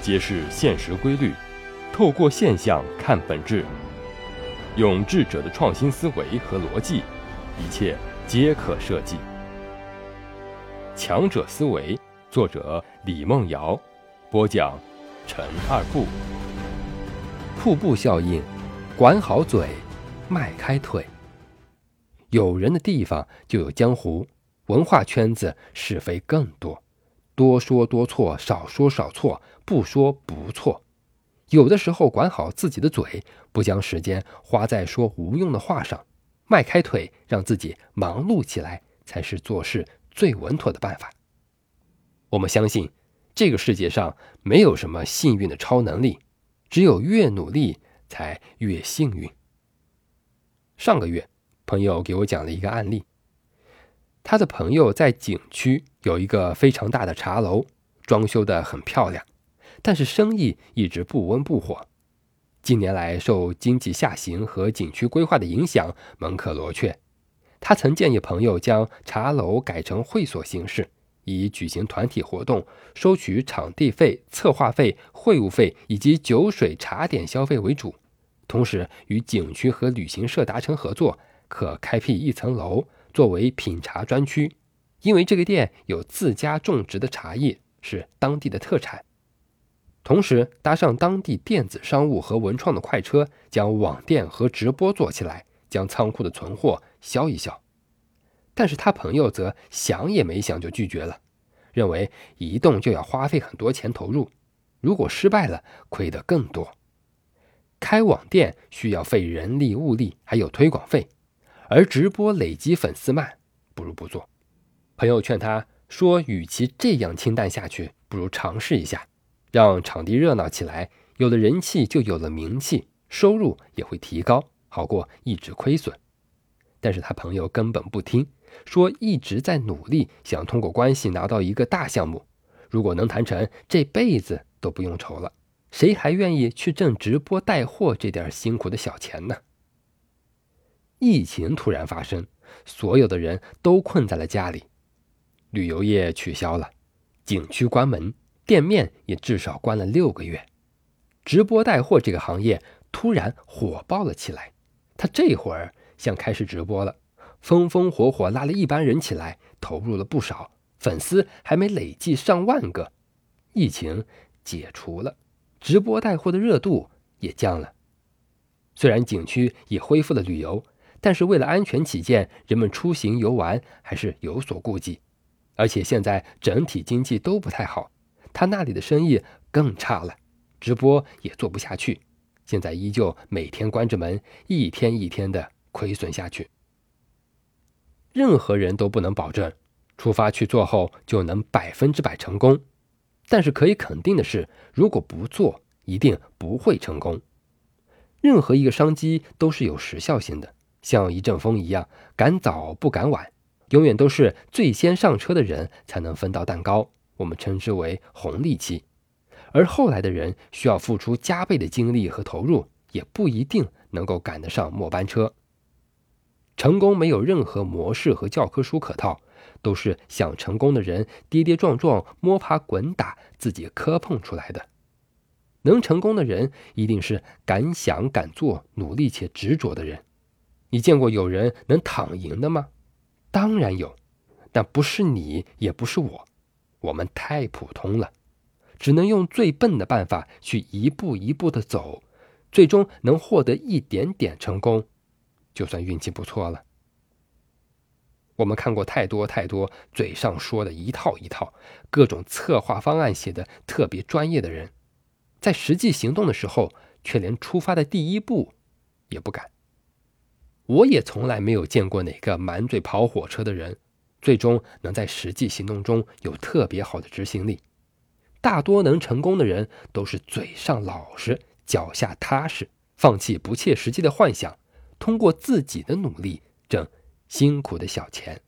揭示现实规律，透过现象看本质，用智者的创新思维和逻辑，一切皆可设计。强者思维，作者李梦瑶，播讲陈二步。瀑布效应，管好嘴，迈开腿。有人的地方就有江湖，文化圈子是非更多。多说多错，少说少错，不说不错。有的时候管好自己的嘴，不将时间花在说无用的话上，迈开腿，让自己忙碌起来，才是做事最稳妥的办法。我们相信，这个世界上没有什么幸运的超能力，只有越努力才越幸运。上个月，朋友给我讲了一个案例。他的朋友在景区有一个非常大的茶楼，装修的很漂亮，但是生意一直不温不火。近年来受经济下行和景区规划的影响，门可罗雀。他曾建议朋友将茶楼改成会所形式，以举行团体活动、收取场地费、策划费、会务费以及酒水茶点消费为主，同时与景区和旅行社达成合作，可开辟一层楼。作为品茶专区，因为这个店有自家种植的茶叶，是当地的特产。同时搭上当地电子商务和文创的快车，将网店和直播做起来，将仓库的存货销一销。但是他朋友则想也没想就拒绝了，认为移动就要花费很多钱投入，如果失败了，亏得更多。开网店需要费人力物力，还有推广费。而直播累积粉丝慢，不如不做。朋友劝他说：“与其这样清淡下去，不如尝试一下，让场地热闹起来。有了人气，就有了名气，收入也会提高，好过一直亏损。”但是他朋友根本不听，说一直在努力，想通过关系拿到一个大项目，如果能谈成，这辈子都不用愁了。谁还愿意去挣直播带货这点辛苦的小钱呢？疫情突然发生，所有的人都困在了家里，旅游业取消了，景区关门，店面也至少关了六个月。直播带货这个行业突然火爆了起来，他这会儿想开始直播了，风风火火拉了一班人起来，投入了不少，粉丝还没累计上万个。疫情解除了，直播带货的热度也降了，虽然景区也恢复了旅游。但是为了安全起见，人们出行游玩还是有所顾忌，而且现在整体经济都不太好，他那里的生意更差了，直播也做不下去，现在依旧每天关着门，一天一天的亏损下去。任何人都不能保证出发去做后就能百分之百成功，但是可以肯定的是，如果不做，一定不会成功。任何一个商机都是有时效性的。像一阵风一样，赶早不赶晚，永远都是最先上车的人才能分到蛋糕，我们称之为红利期。而后来的人需要付出加倍的精力和投入，也不一定能够赶得上末班车。成功没有任何模式和教科书可套，都是想成功的人跌跌撞撞、摸爬滚打，自己磕碰出来的。能成功的人，一定是敢想敢做、努力且执着的人。你见过有人能躺赢的吗？当然有，但不是你，也不是我，我们太普通了，只能用最笨的办法去一步一步的走，最终能获得一点点成功，就算运气不错了。我们看过太多太多嘴上说的一套一套，各种策划方案写的特别专业的人，在实际行动的时候，却连出发的第一步也不敢。我也从来没有见过哪个满嘴跑火车的人，最终能在实际行动中有特别好的执行力。大多能成功的人都是嘴上老实，脚下踏实，放弃不切实际的幻想，通过自己的努力挣辛苦的小钱。